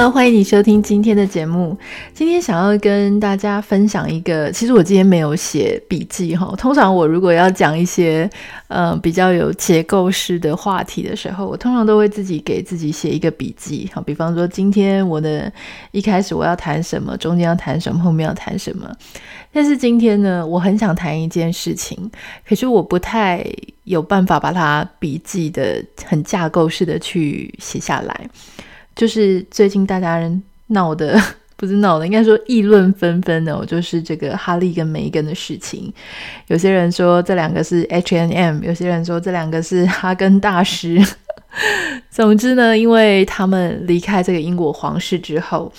那欢迎你收听今天的节目。今天想要跟大家分享一个，其实我今天没有写笔记哈。通常我如果要讲一些呃比较有结构式的话题的时候，我通常都会自己给自己写一个笔记。好，比方说今天我的一开始我要谈什么，中间要谈什么，后面要谈什么。但是今天呢，我很想谈一件事情，可是我不太有办法把它笔记的很架构式的去写下来。就是最近大家人闹的，不是闹的，应该说议论纷纷的，就是这个哈利跟梅根的事情。有些人说这两个是 H N M，有些人说这两个是哈根大师。总之呢，因为他们离开这个英国皇室之后，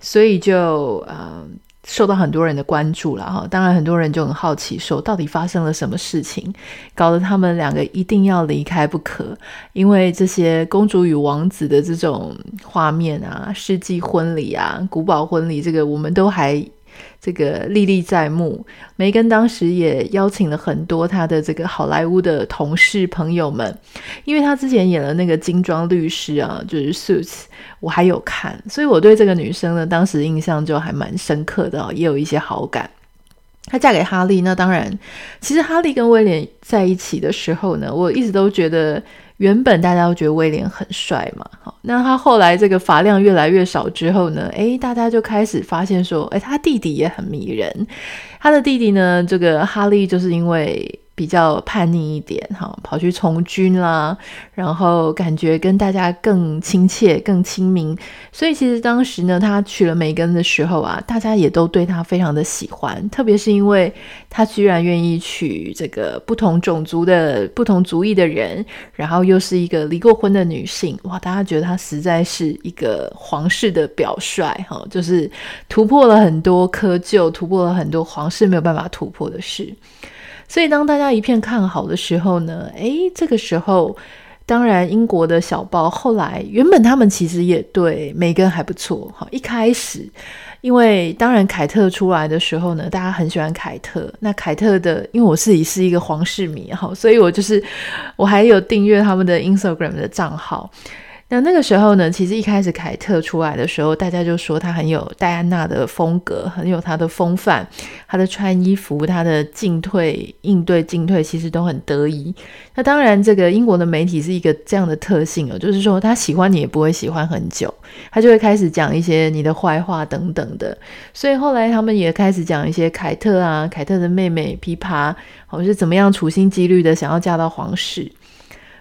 所以就嗯。受到很多人的关注了哈，当然很多人就很好奇，说到底发生了什么事情，搞得他们两个一定要离开不可。因为这些公主与王子的这种画面啊，世纪婚礼啊，古堡婚礼，这个我们都还。这个历历在目，梅根当时也邀请了很多他的这个好莱坞的同事朋友们，因为他之前演了那个金装律师啊，就是 Suits，我还有看，所以我对这个女生呢，当时印象就还蛮深刻的，也有一些好感。她嫁给哈利，那当然，其实哈利跟威廉在一起的时候呢，我一直都觉得。原本大家都觉得威廉很帅嘛，好，那他后来这个发量越来越少之后呢，诶，大家就开始发现说，诶，他弟弟也很迷人。他的弟弟呢，这个哈利就是因为。比较叛逆一点，哈，跑去从军啦，然后感觉跟大家更亲切、更亲民，所以其实当时呢，他娶了梅根的时候啊，大家也都对他非常的喜欢，特别是因为他居然愿意娶这个不同种族的不同族裔的人，然后又是一个离过婚的女性，哇，大家觉得他实在是一个皇室的表率，哈，就是突破了很多窠臼，突破了很多皇室没有办法突破的事。所以，当大家一片看好的时候呢，诶，这个时候，当然英国的小报后来原本他们其实也对梅根还不错哈。一开始，因为当然凯特出来的时候呢，大家很喜欢凯特。那凯特的，因为我自己是一个皇室迷哈，所以我就是我还有订阅他们的 Instagram 的账号。那那个时候呢，其实一开始凯特出来的时候，大家就说她很有戴安娜的风格，很有她的风范，她的穿衣服，她的进退应对进退其实都很得意。那当然，这个英国的媒体是一个这样的特性哦，就是说他喜欢你也不会喜欢很久，他就会开始讲一些你的坏话等等的。所以后来他们也开始讲一些凯特啊，凯特的妹妹琵琶，我是怎么样处心积虑的想要嫁到皇室。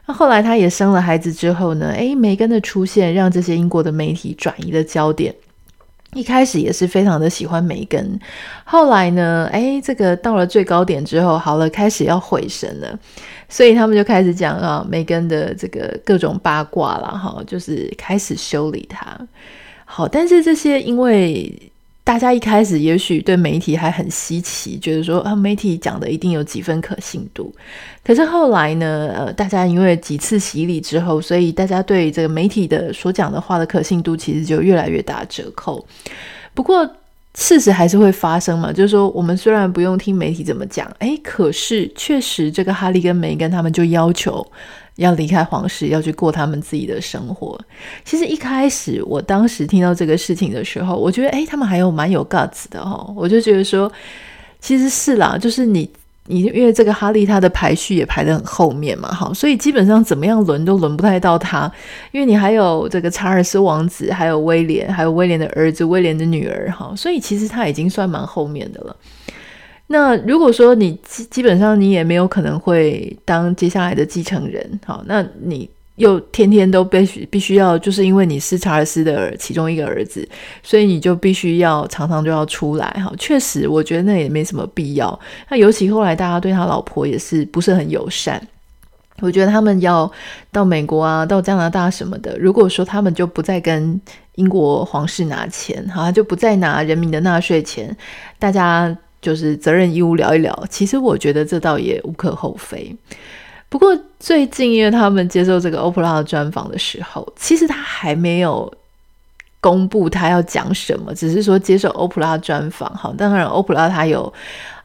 那后来他也生了孩子之后呢，诶，梅根的出现让这些英国的媒体转移了焦点。一开始也是非常的喜欢梅根，后来呢，诶，这个到了最高点之后，好了，开始要毁神了，所以他们就开始讲啊，梅根的这个各种八卦了哈，就是开始修理他。好，但是这些因为。大家一开始也许对媒体还很稀奇，觉得说啊，媒体讲的一定有几分可信度。可是后来呢，呃，大家因为几次洗礼之后，所以大家对这个媒体的所讲的话的可信度其实就越来越打折扣。不过事实还是会发生嘛，就是说我们虽然不用听媒体怎么讲，诶，可是确实这个哈利跟梅根他们就要求。要离开皇室，要去过他们自己的生活。其实一开始，我当时听到这个事情的时候，我觉得，诶，他们还有蛮有 guts 的哦。我就觉得说，其实是啦，就是你，你因为这个哈利他的排序也排得很后面嘛，哈，所以基本上怎么样轮都轮不太到他，因为你还有这个查尔斯王子，还有威廉，还有威廉的儿子，威廉的女儿，哈，所以其实他已经算蛮后面的了。那如果说你基基本上你也没有可能会当接下来的继承人，好，那你又天天都必须必须要，就是因为你是查尔斯的其中一个儿子，所以你就必须要常常就要出来，哈，确实我觉得那也没什么必要。那尤其后来大家对他老婆也是不是很友善，我觉得他们要到美国啊，到加拿大什么的，如果说他们就不再跟英国皇室拿钱，哈，就不再拿人民的纳税钱，大家。就是责任义务聊一聊，其实我觉得这倒也无可厚非。不过最近因为他们接受这个欧普拉的专访的时候，其实他还没有公布他要讲什么，只是说接受欧普拉专访。好，当然欧普拉他有，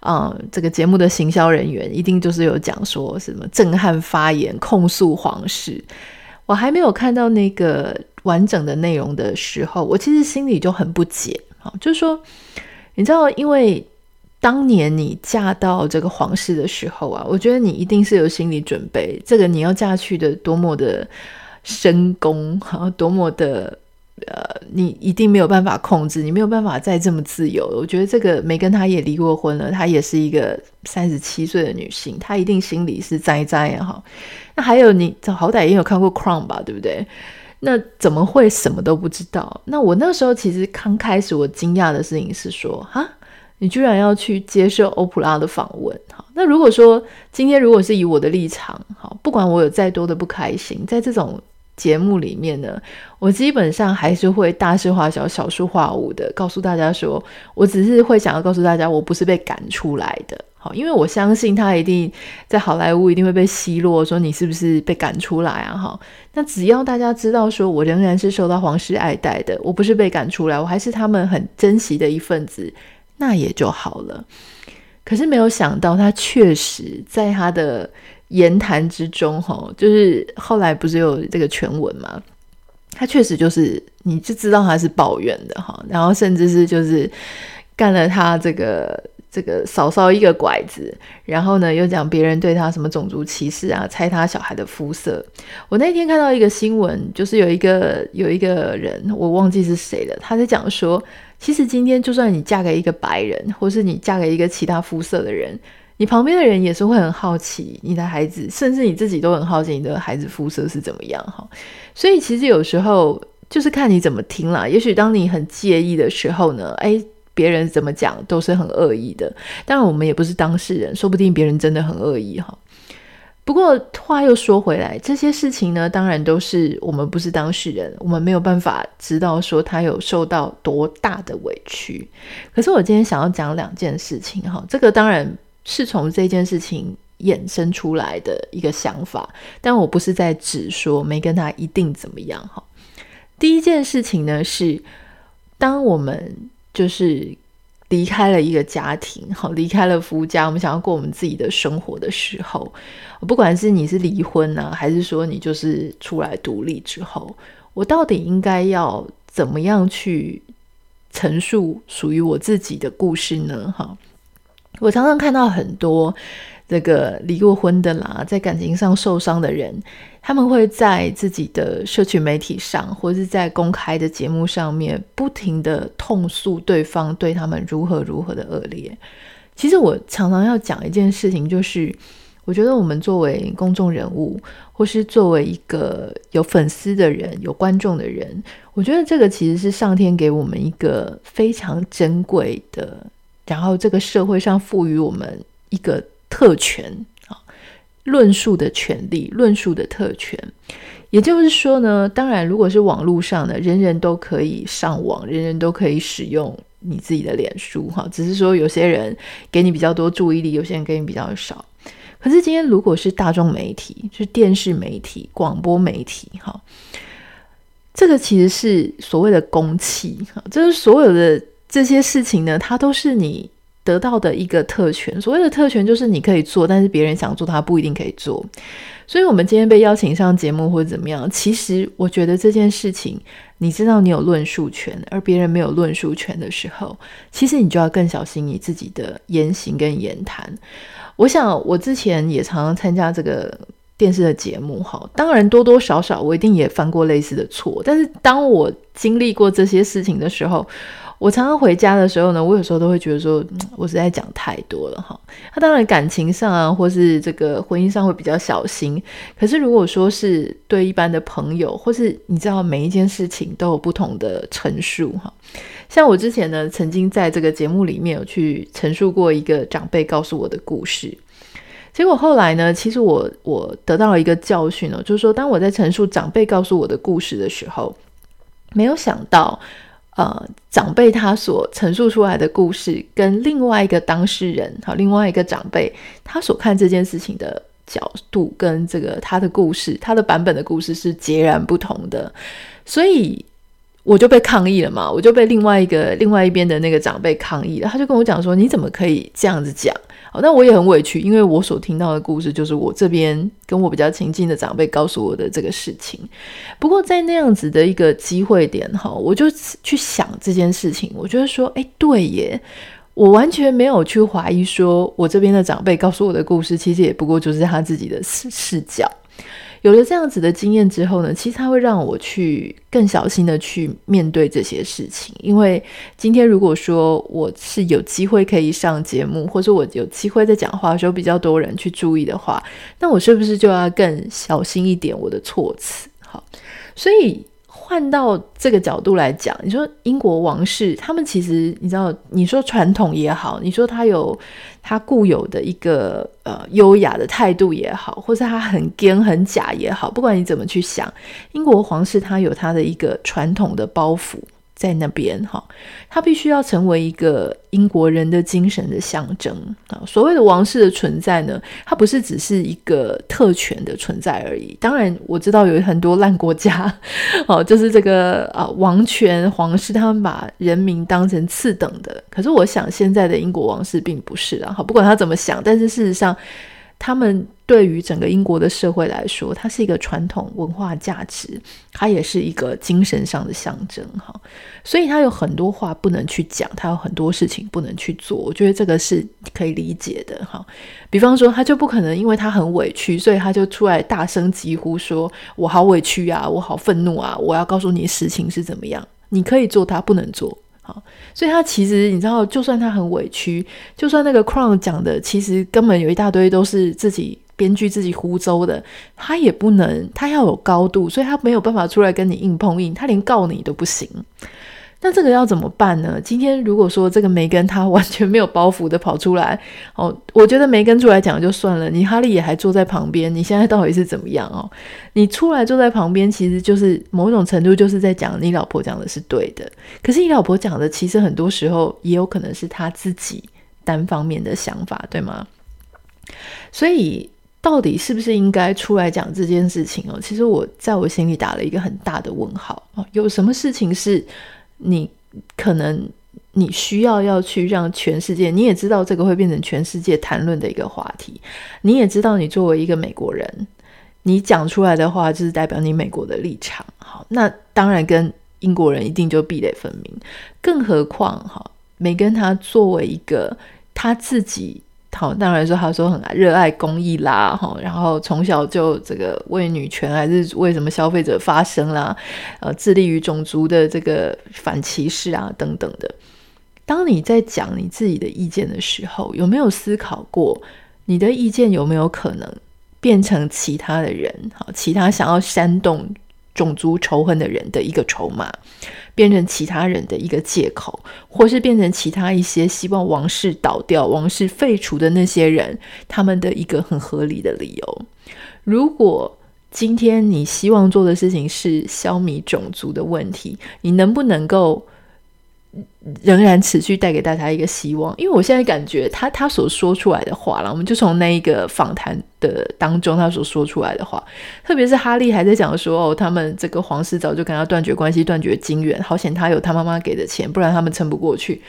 嗯，这个节目的行销人员一定就是有讲说什么震撼发言控诉皇室。我还没有看到那个完整的内容的时候，我其实心里就很不解。好，就是说，你知道，因为。当年你嫁到这个皇室的时候啊，我觉得你一定是有心理准备，这个你要嫁去的多么的深宫，哈，多么的呃，你一定没有办法控制，你没有办法再这么自由。我觉得这个梅根她也离过婚了，她也是一个三十七岁的女性，她一定心里是栽栽哈。那还有你，好歹也有看过《Crown》吧，对不对？那怎么会什么都不知道？那我那时候其实刚开始，我惊讶的事情是说，哈。你居然要去接受欧普拉的访问，好，那如果说今天如果是以我的立场，好，不管我有再多的不开心，在这种节目里面呢，我基本上还是会大事化小，小事化无的，告诉大家说，我只是会想要告诉大家，我不是被赶出来的，好，因为我相信他一定在好莱坞一定会被奚落，说你是不是被赶出来啊？哈，那只要大家知道说我仍然是受到皇室爱戴的，我不是被赶出来，我还是他们很珍惜的一份子。那也就好了，可是没有想到，他确实在他的言谈之中，哈，就是后来不是有这个全文嘛，他确实就是，你就知道他是抱怨的，哈，然后甚至是就是干了他这个。这个嫂嫂一个拐子，然后呢又讲别人对他什么种族歧视啊，猜他小孩的肤色。我那天看到一个新闻，就是有一个有一个人，我忘记是谁了，他在讲说，其实今天就算你嫁给一个白人，或是你嫁给一个其他肤色的人，你旁边的人也是会很好奇你的孩子，甚至你自己都很好奇你的孩子肤色是怎么样哈。所以其实有时候就是看你怎么听啦。也许当你很介意的时候呢，哎。别人怎么讲都是很恶意的，当然我们也不是当事人，说不定别人真的很恶意哈。不过话又说回来，这些事情呢，当然都是我们不是当事人，我们没有办法知道说他有受到多大的委屈。可是我今天想要讲两件事情哈，这个当然是从这件事情衍生出来的一个想法，但我不是在指说没跟他一定怎么样哈。第一件事情呢是，当我们就是离开了一个家庭，好，离开了夫家，我们想要过我们自己的生活的时候，不管是你是离婚呢、还是说你就是出来独立之后，我到底应该要怎么样去陈述属于我自己的故事呢？哈，我常常看到很多。这个离过婚的啦，在感情上受伤的人，他们会在自己的社群媒体上，或是在公开的节目上面，不停地痛诉对方对他们如何如何的恶劣。其实我常常要讲一件事情，就是我觉得我们作为公众人物，或是作为一个有粉丝的人、有观众的人，我觉得这个其实是上天给我们一个非常珍贵的，然后这个社会上赋予我们一个。特权啊，论述的权利，论述的特权，也就是说呢，当然，如果是网络上的，人人都可以上网，人人都可以使用你自己的脸书哈，只是说有些人给你比较多注意力，有些人给你比较少。可是今天如果是大众媒体，就是电视媒体、广播媒体哈，这个其实是所谓的公器哈，就是所有的这些事情呢，它都是你。得到的一个特权，所谓的特权就是你可以做，但是别人想做他不一定可以做。所以，我们今天被邀请上节目或者怎么样，其实我觉得这件事情，你知道你有论述权，而别人没有论述权的时候，其实你就要更小心你自己的言行跟言谈。我想，我之前也常常参加这个电视的节目，哈，当然多多少少我一定也犯过类似的错，但是当我经历过这些事情的时候，我常常回家的时候呢，我有时候都会觉得说，我实在讲太多了哈。他当然感情上啊，或是这个婚姻上会比较小心。可是如果说是对一般的朋友，或是你知道每一件事情都有不同的陈述哈。像我之前呢，曾经在这个节目里面有去陈述过一个长辈告诉我的故事。结果后来呢，其实我我得到了一个教训呢，就是说当我在陈述长辈告诉我的故事的时候，没有想到。呃，长辈他所陈述出来的故事，跟另外一个当事人，好，另外一个长辈他所看这件事情的角度，跟这个他的故事，他的版本的故事是截然不同的。所以，我就被抗议了嘛，我就被另外一个另外一边的那个长辈抗议了，他就跟我讲说：“你怎么可以这样子讲？”好，那我也很委屈，因为我所听到的故事就是我这边跟我比较亲近的长辈告诉我的这个事情。不过在那样子的一个机会点哈，我就去想这件事情，我觉得说：“哎，对耶，我完全没有去怀疑说我这边的长辈告诉我的故事，其实也不过就是他自己的视视角。”有了这样子的经验之后呢，其实它会让我去更小心的去面对这些事情。因为今天如果说我是有机会可以上节目，或者我有机会在讲话的时候比较多人去注意的话，那我是不是就要更小心一点我的措辞？好，所以。换到这个角度来讲，你说英国王室，他们其实你知道，你说传统也好，你说他有他固有的一个呃优雅的态度也好，或是他很坚很假也好，不管你怎么去想，英国皇室他有他的一个传统的包袱。在那边哈，他必须要成为一个英国人的精神的象征啊。所谓的王室的存在呢，它不是只是一个特权的存在而已。当然，我知道有很多烂国家 哦，就是这个啊王权皇室，他们把人民当成次等的。可是，我想现在的英国王室并不是啊。好，不管他怎么想，但是事实上。他们对于整个英国的社会来说，它是一个传统文化价值，它也是一个精神上的象征哈。所以他有很多话不能去讲，他有很多事情不能去做。我觉得这个是可以理解的哈。比方说，他就不可能因为他很委屈，所以他就出来大声疾呼说：“我好委屈啊，我好愤怒啊，我要告诉你实情是怎么样。”你可以做，他不能做。所以他其实你知道，就算他很委屈，就算那个 Crown 讲的，其实根本有一大堆都是自己编剧、自己胡诌的，他也不能，他要有高度，所以他没有办法出来跟你硬碰硬，他连告你都不行。那这个要怎么办呢？今天如果说这个梅根他完全没有包袱的跑出来，哦，我觉得梅根出来讲就算了，你哈利也还坐在旁边，你现在到底是怎么样哦？你出来坐在旁边，其实就是某种程度就是在讲你老婆讲的是对的，可是你老婆讲的其实很多时候也有可能是他自己单方面的想法，对吗？所以到底是不是应该出来讲这件事情哦？其实我在我心里打了一个很大的问号哦，有什么事情是？你可能你需要要去让全世界，你也知道这个会变成全世界谈论的一个话题。你也知道，你作为一个美国人，你讲出来的话就是代表你美国的立场。好，那当然跟英国人一定就壁垒分明。更何况，哈，梅根他作为一个他自己。好，当然说，他说很热爱公益啦，哈，然后从小就这个为女权还是为什么消费者发声啦，呃，致力于种族的这个反歧视啊等等的。当你在讲你自己的意见的时候，有没有思考过你的意见有没有可能变成其他的人，哈，其他想要煽动种族仇恨的人的一个筹码？变成其他人的一个借口，或是变成其他一些希望王室倒掉、王室废除的那些人，他们的一个很合理的理由。如果今天你希望做的事情是消弭种族的问题，你能不能够？仍然持续带给大家一个希望，因为我现在感觉他他所说出来的话了，我们就从那一个访谈的当中他所说出来的话，特别是哈利还在讲说哦，他们这个皇室早就跟他断绝关系，断绝经缘，好险他有他妈妈给的钱，不然他们撑不过去。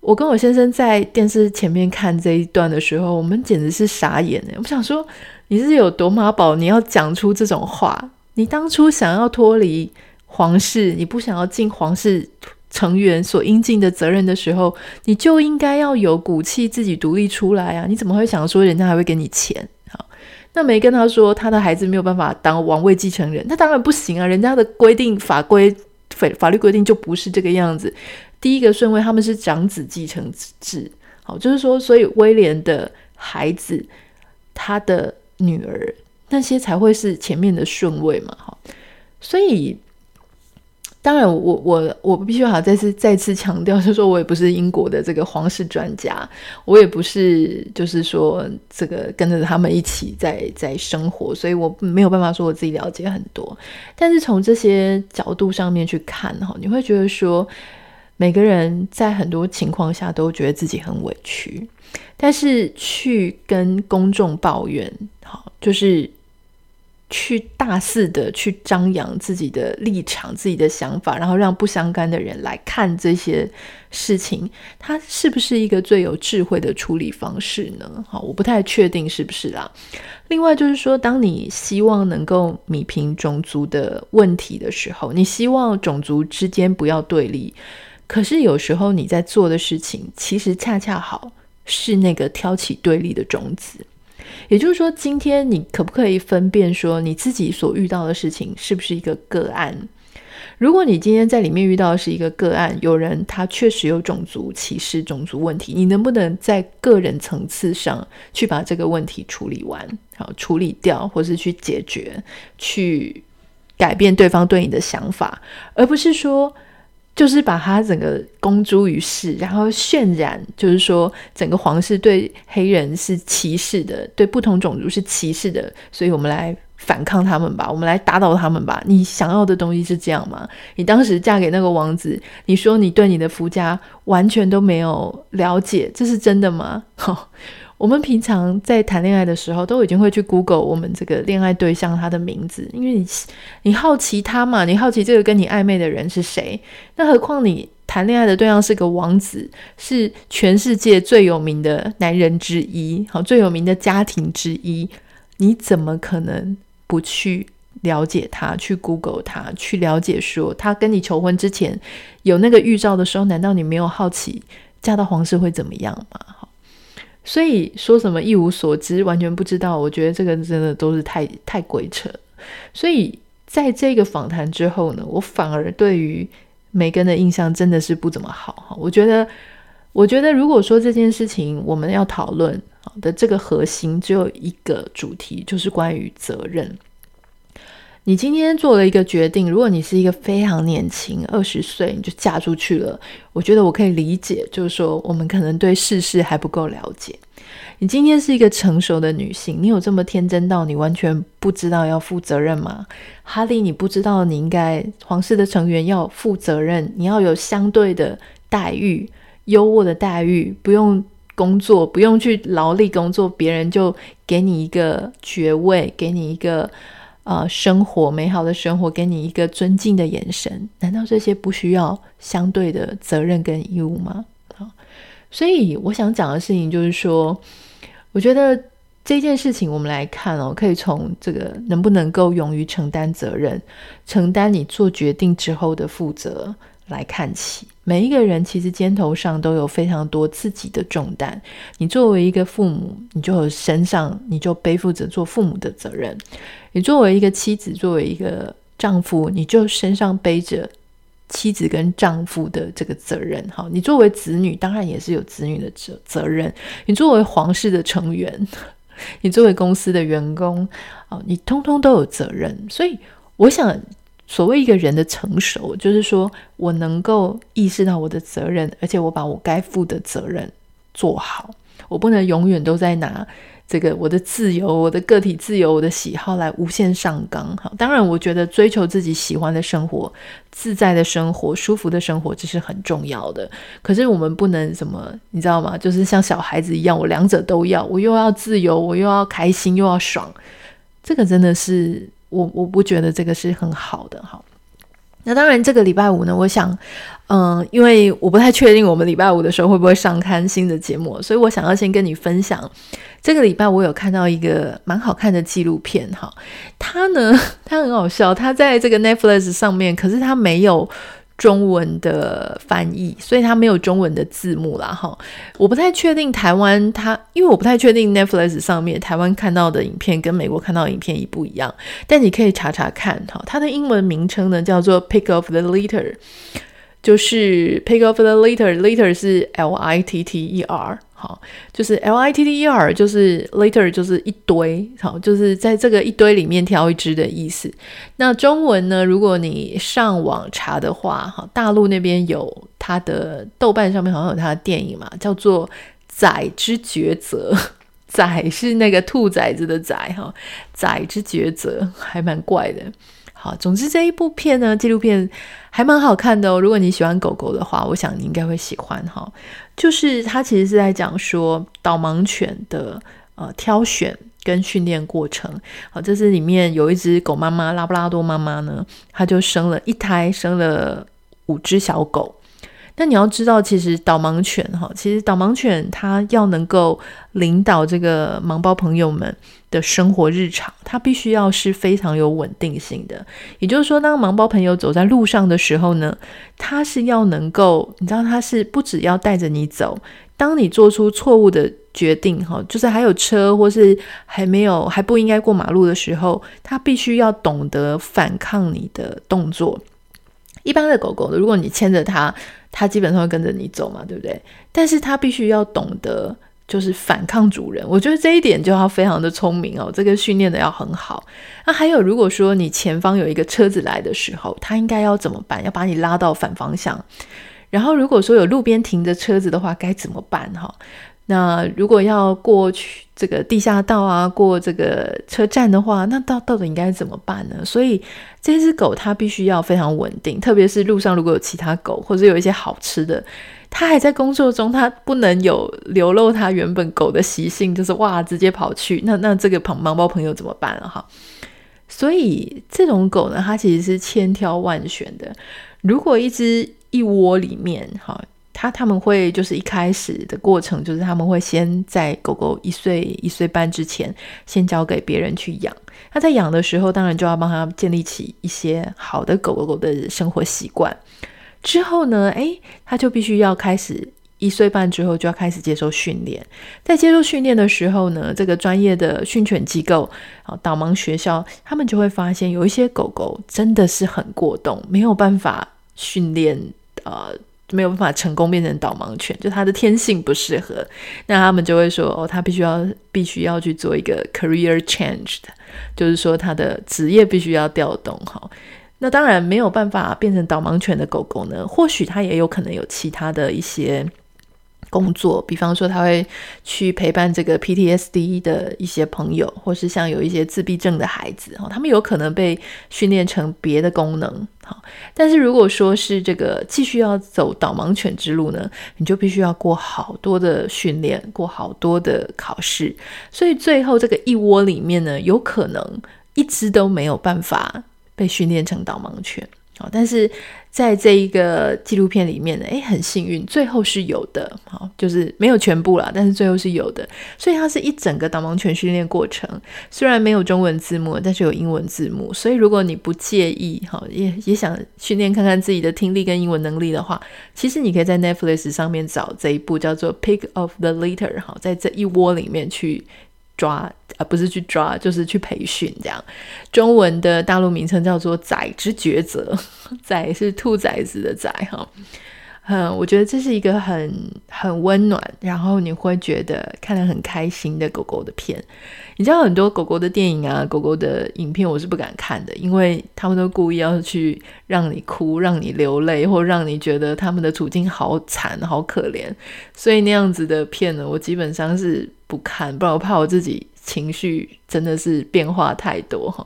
我跟我先生在电视前面看这一段的时候，我们简直是傻眼哎！我想说你是有多妈宝，你要讲出这种话？你当初想要脱离皇室，你不想要进皇室？成员所应尽的责任的时候，你就应该要有骨气，自己独立出来啊！你怎么会想说人家还会给你钱？那梅根他说他的孩子没有办法当王位继承人，那当然不行啊！人家的规定法规法法律规定就不是这个样子。第一个顺位他们是长子继承制，好，就是说，所以威廉的孩子，他的女儿那些才会是前面的顺位嘛，好，所以。当然我，我我必须要再次再次强调，就是说我也不是英国的这个皇室专家，我也不是就是说这个跟着他们一起在在生活，所以我没有办法说我自己了解很多。但是从这些角度上面去看哈，你会觉得说每个人在很多情况下都觉得自己很委屈，但是去跟公众抱怨，好就是。去大肆的去张扬自己的立场、自己的想法，然后让不相干的人来看这些事情，它是不是一个最有智慧的处理方式呢？好，我不太确定是不是啦。另外就是说，当你希望能够弭平种族的问题的时候，你希望种族之间不要对立，可是有时候你在做的事情，其实恰恰好是那个挑起对立的种子。也就是说，今天你可不可以分辨说，你自己所遇到的事情是不是一个个案？如果你今天在里面遇到的是一个个案，有人他确实有种族歧视、种族问题，你能不能在个人层次上去把这个问题处理完，好处理掉，或是去解决、去改变对方对你的想法，而不是说。就是把他整个公诸于世，然后渲染，就是说整个皇室对黑人是歧视的，对不同种族是歧视的，所以我们来反抗他们吧，我们来打倒他们吧。你想要的东西是这样吗？你当时嫁给那个王子，你说你对你的夫家完全都没有了解，这是真的吗？我们平常在谈恋爱的时候，都已经会去 Google 我们这个恋爱对象他的名字，因为你你好奇他嘛，你好奇这个跟你暧昧的人是谁。那何况你谈恋爱的对象是个王子，是全世界最有名的男人之一，好，最有名的家庭之一，你怎么可能不去了解他，去 Google 他，去了解说他跟你求婚之前有那个预兆的时候，难道你没有好奇嫁到皇室会怎么样吗？所以说什么一无所知，完全不知道，我觉得这个真的都是太太鬼扯。所以在这个访谈之后呢，我反而对于梅根的印象真的是不怎么好哈。我觉得，我觉得如果说这件事情我们要讨论的这个核心只有一个主题，就是关于责任。你今天做了一个决定，如果你是一个非常年轻，二十岁你就嫁出去了，我觉得我可以理解，就是说我们可能对世事还不够了解。你今天是一个成熟的女性，你有这么天真到你完全不知道要负责任吗？哈利，你不知道你应该皇室的成员要负责任，你要有相对的待遇，优渥的待遇，不用工作，不用去劳力工作，别人就给你一个爵位，给你一个。啊、呃，生活美好的生活，给你一个尊敬的眼神，难道这些不需要相对的责任跟义务吗？好，所以我想讲的事情就是说，我觉得这件事情我们来看哦，可以从这个能不能够勇于承担责任，承担你做决定之后的负责。来看起，每一个人其实肩头上都有非常多自己的重担。你作为一个父母，你就身上你就背负着做父母的责任；你作为一个妻子，作为一个丈夫，你就身上背着妻子跟丈夫的这个责任。好，你作为子女，当然也是有子女的责责任；你作为皇室的成员，你作为公司的员工，哦，你通通都有责任。所以，我想。所谓一个人的成熟，就是说我能够意识到我的责任，而且我把我该负的责任做好。我不能永远都在拿这个我的自由、我的个体自由、我的喜好来无限上纲。好，当然，我觉得追求自己喜欢的生活、自在的生活、舒服的生活，这是很重要的。可是我们不能什么，你知道吗？就是像小孩子一样，我两者都要，我又要自由，我又要开心，又要爽。这个真的是。我我不觉得这个是很好的哈。那当然，这个礼拜五呢，我想，嗯，因为我不太确定我们礼拜五的时候会不会上刊新的节目，所以我想要先跟你分享，这个礼拜我有看到一个蛮好看的纪录片哈。它呢，它很好笑，它在这个 Netflix 上面，可是它没有。中文的翻译，所以它没有中文的字幕啦，哈。我不太确定台湾它，因为我不太确定 Netflix 上面台湾看到的影片跟美国看到的影片一不一样，但你可以查查看，哈。它的英文名称呢叫做 Pick of the Litter，就是 Pick of the Litter，Litter 是 L I T T E R。就是 L I T T E R，就是 litter，就是一堆，好，就是在这个一堆里面挑一只的意思。那中文呢？如果你上网查的话，哈，大陆那边有它的豆瓣上面好像有它的电影嘛，叫做《崽之抉择》。崽是那个兔崽子的崽，哈，崽之抉择还蛮怪的。好，总之这一部片呢，纪录片还蛮好看的哦。如果你喜欢狗狗的话，我想你应该会喜欢哈。就是他其实是在讲说导盲犬的呃挑选跟训练过程。好，这是里面有一只狗妈妈，拉布拉多妈妈呢，它就生了一胎，生了五只小狗。那你要知道，其实导盲犬哈，其实导盲犬它要能够领导这个盲胞朋友们的生活日常，它必须要是非常有稳定性的。也就是说，当盲胞朋友走在路上的时候呢，它是要能够，你知道，它是不只要带着你走，当你做出错误的决定哈，就是还有车或是还没有还不应该过马路的时候，它必须要懂得反抗你的动作。一般的狗狗，如果你牵着它，它基本上会跟着你走嘛，对不对？但是它必须要懂得，就是反抗主人。我觉得这一点就要非常的聪明哦，这个训练的要很好。那还有，如果说你前方有一个车子来的时候，它应该要怎么办？要把你拉到反方向。然后，如果说有路边停着车子的话，该怎么办？哈。那如果要过去这个地下道啊，过这个车站的话，那到到底应该怎么办呢？所以这只狗它必须要非常稳定，特别是路上如果有其他狗或者有一些好吃的，它还在工作中，它不能有流露它原本狗的习性，就是哇直接跑去。那那这个盲盲胞朋友怎么办了哈？所以这种狗呢，它其实是千挑万选的。如果一只一窝里面哈。他他们会就是一开始的过程，就是他们会先在狗狗一岁一岁半之前，先交给别人去养。他在养的时候，当然就要帮他建立起一些好的狗狗狗的生活习惯。之后呢，诶，他就必须要开始一岁半之后就要开始接受训练。在接受训练的时候呢，这个专业的训犬机构啊，导盲学校，他们就会发现有一些狗狗真的是很过动，没有办法训练，呃。没有办法成功变成导盲犬，就它的天性不适合，那他们就会说，哦，他必须要必须要去做一个 career change 的，就是说他的职业必须要调动哈。那当然没有办法变成导盲犬的狗狗呢，或许它也有可能有其他的一些。工作，比方说他会去陪伴这个 PTSD 的一些朋友，或是像有一些自闭症的孩子，哈，他们有可能被训练成别的功能，好。但是如果说是这个继续要走导盲犬之路呢，你就必须要过好多的训练，过好多的考试，所以最后这个一窝里面呢，有可能一只都没有办法被训练成导盲犬。好，但是在这一个纪录片里面呢，诶，很幸运，最后是有的，好，就是没有全部啦，但是最后是有的，所以它是一整个导盲犬训练过程，虽然没有中文字幕，但是有英文字幕，所以如果你不介意，哈，也也想训练看看自己的听力跟英文能力的话，其实你可以在 Netflix 上面找这一部叫做《Pick of the Litter》，哈，在这一窝里面去。抓啊，不是去抓，就是去培训这样。中文的大陆名称叫做“崽之抉择”，崽是兔崽子的崽哈。嗯，我觉得这是一个很很温暖，然后你会觉得看得很开心的狗狗的片。你知道很多狗狗的电影啊，狗狗的影片我是不敢看的，因为他们都故意要去让你哭、让你流泪，或让你觉得他们的处境好惨、好可怜。所以那样子的片呢，我基本上是不看，不然我怕我自己情绪真的是变化太多哈。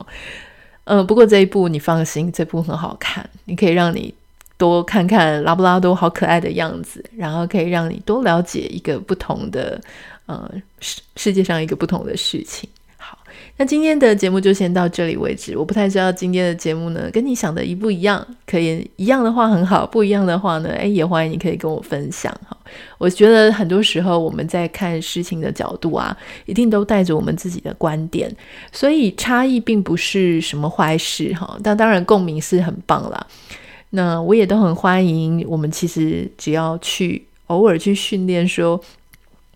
嗯，不过这一部你放心，这部很好看，你可以让你。多看看拉布拉多好可爱的样子，然后可以让你多了解一个不同的，呃，世世界上一个不同的事情。好，那今天的节目就先到这里为止。我不太知道今天的节目呢，跟你想的一不一样？可以一样的话很好，不一样的话呢，诶，也欢迎你可以跟我分享哈。我觉得很多时候我们在看事情的角度啊，一定都带着我们自己的观点，所以差异并不是什么坏事哈。但当然共鸣是很棒啦。那我也都很欢迎，我们其实只要去偶尔去训练说。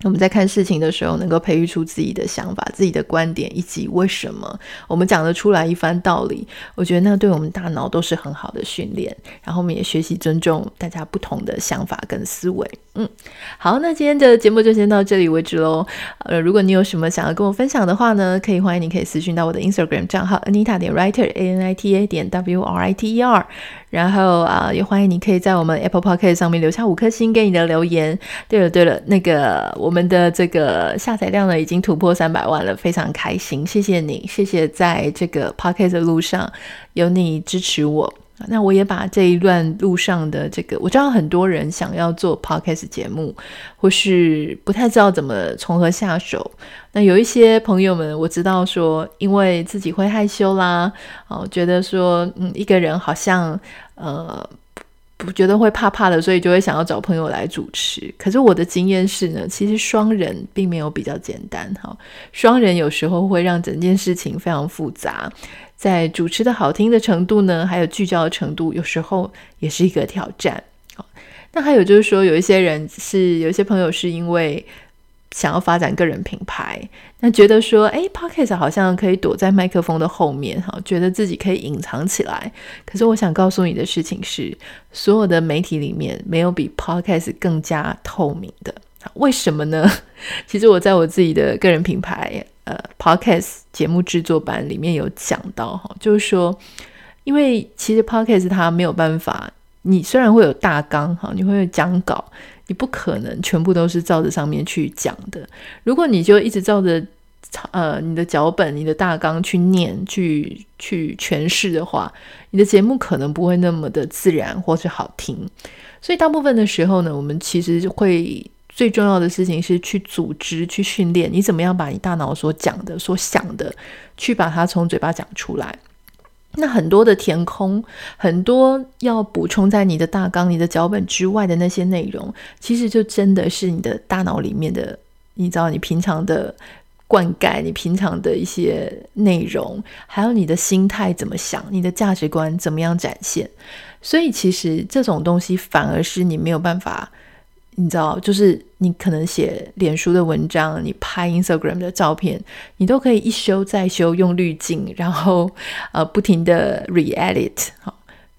我们在看事情的时候，能够培育出自己的想法、自己的观点，以及为什么我们讲得出来一番道理。我觉得那对我们大脑都是很好的训练。然后我们也学习尊重大家不同的想法跟思维。嗯，好，那今天的节目就先到这里为止喽。呃，如果你有什么想要跟我分享的话呢，可以欢迎你可以私讯到我的 Instagram 账号 Anita 点 Writer A N I T A 点 W R I T E R。然后啊，也欢迎你可以在我们 Apple Podcast 上面留下五颗星给你的留言。对了对了，那个我我们的这个下载量呢已经突破三百万了，非常开心，谢谢你，谢谢在这个 Podcast 的路上有你支持我。那我也把这一段路上的这个，我知道很多人想要做 podcast 节目，或是不太知道怎么从何下手。那有一些朋友们，我知道说，因为自己会害羞啦，哦，觉得说，嗯，一个人好像，呃。不觉得会怕怕的，所以就会想要找朋友来主持。可是我的经验是呢，其实双人并没有比较简单哈。双人有时候会让整件事情非常复杂，在主持的好听的程度呢，还有聚焦的程度，有时候也是一个挑战。那还有就是说，有一些人是有一些朋友是因为。想要发展个人品牌，那觉得说，诶 Podcast 好像可以躲在麦克风的后面，哈，觉得自己可以隐藏起来。可是我想告诉你的事情是，所有的媒体里面没有比 Podcast 更加透明的。为什么呢？其实我在我自己的个人品牌，呃，Podcast 节目制作班里面有讲到，哈，就是说，因为其实 Podcast 它没有办法，你虽然会有大纲，哈，你会有讲稿。你不可能全部都是照着上面去讲的。如果你就一直照着呃你的脚本、你的大纲去念、去去诠释的话，你的节目可能不会那么的自然或是好听。所以大部分的时候呢，我们其实会最重要的事情是去组织、去训练你怎么样把你大脑所讲的、所想的，去把它从嘴巴讲出来。那很多的填空，很多要补充在你的大纲、你的脚本之外的那些内容，其实就真的是你的大脑里面的，你知道，你平常的灌溉，你平常的一些内容，还有你的心态怎么想，你的价值观怎么样展现。所以，其实这种东西反而是你没有办法。你知道，就是你可能写脸书的文章，你拍 Instagram 的照片，你都可以一修再修，用滤镜，然后呃不停的 re-edit 好，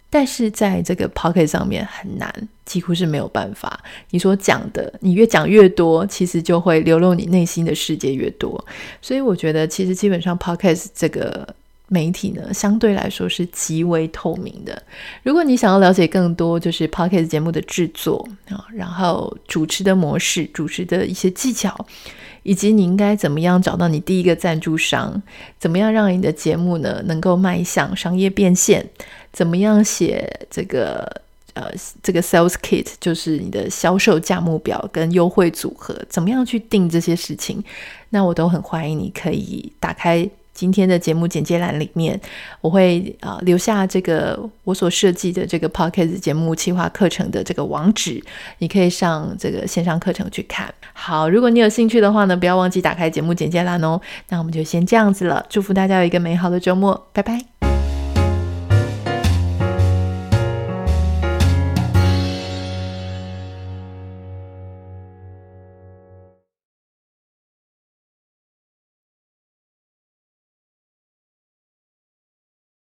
但是在这个 Podcast 上面很难，几乎是没有办法。你所讲的，你越讲越多，其实就会流露你内心的世界越多。所以我觉得，其实基本上 Podcast 这个。媒体呢，相对来说是极为透明的。如果你想要了解更多，就是 Podcast 节目的制作啊，然后主持的模式、主持的一些技巧，以及你应该怎么样找到你第一个赞助商，怎么样让你的节目呢能够迈向商业变现，怎么样写这个呃这个 Sales Kit，就是你的销售价目表跟优惠组合，怎么样去定这些事情，那我都很欢迎你可以打开。今天的节目简介栏里面，我会啊、留下这个我所设计的这个 Podcast 节目企划课程的这个网址，你可以上这个线上课程去看。好，如果你有兴趣的话呢，不要忘记打开节目简介栏哦。那我们就先这样子了，祝福大家有一个美好的周末，拜拜。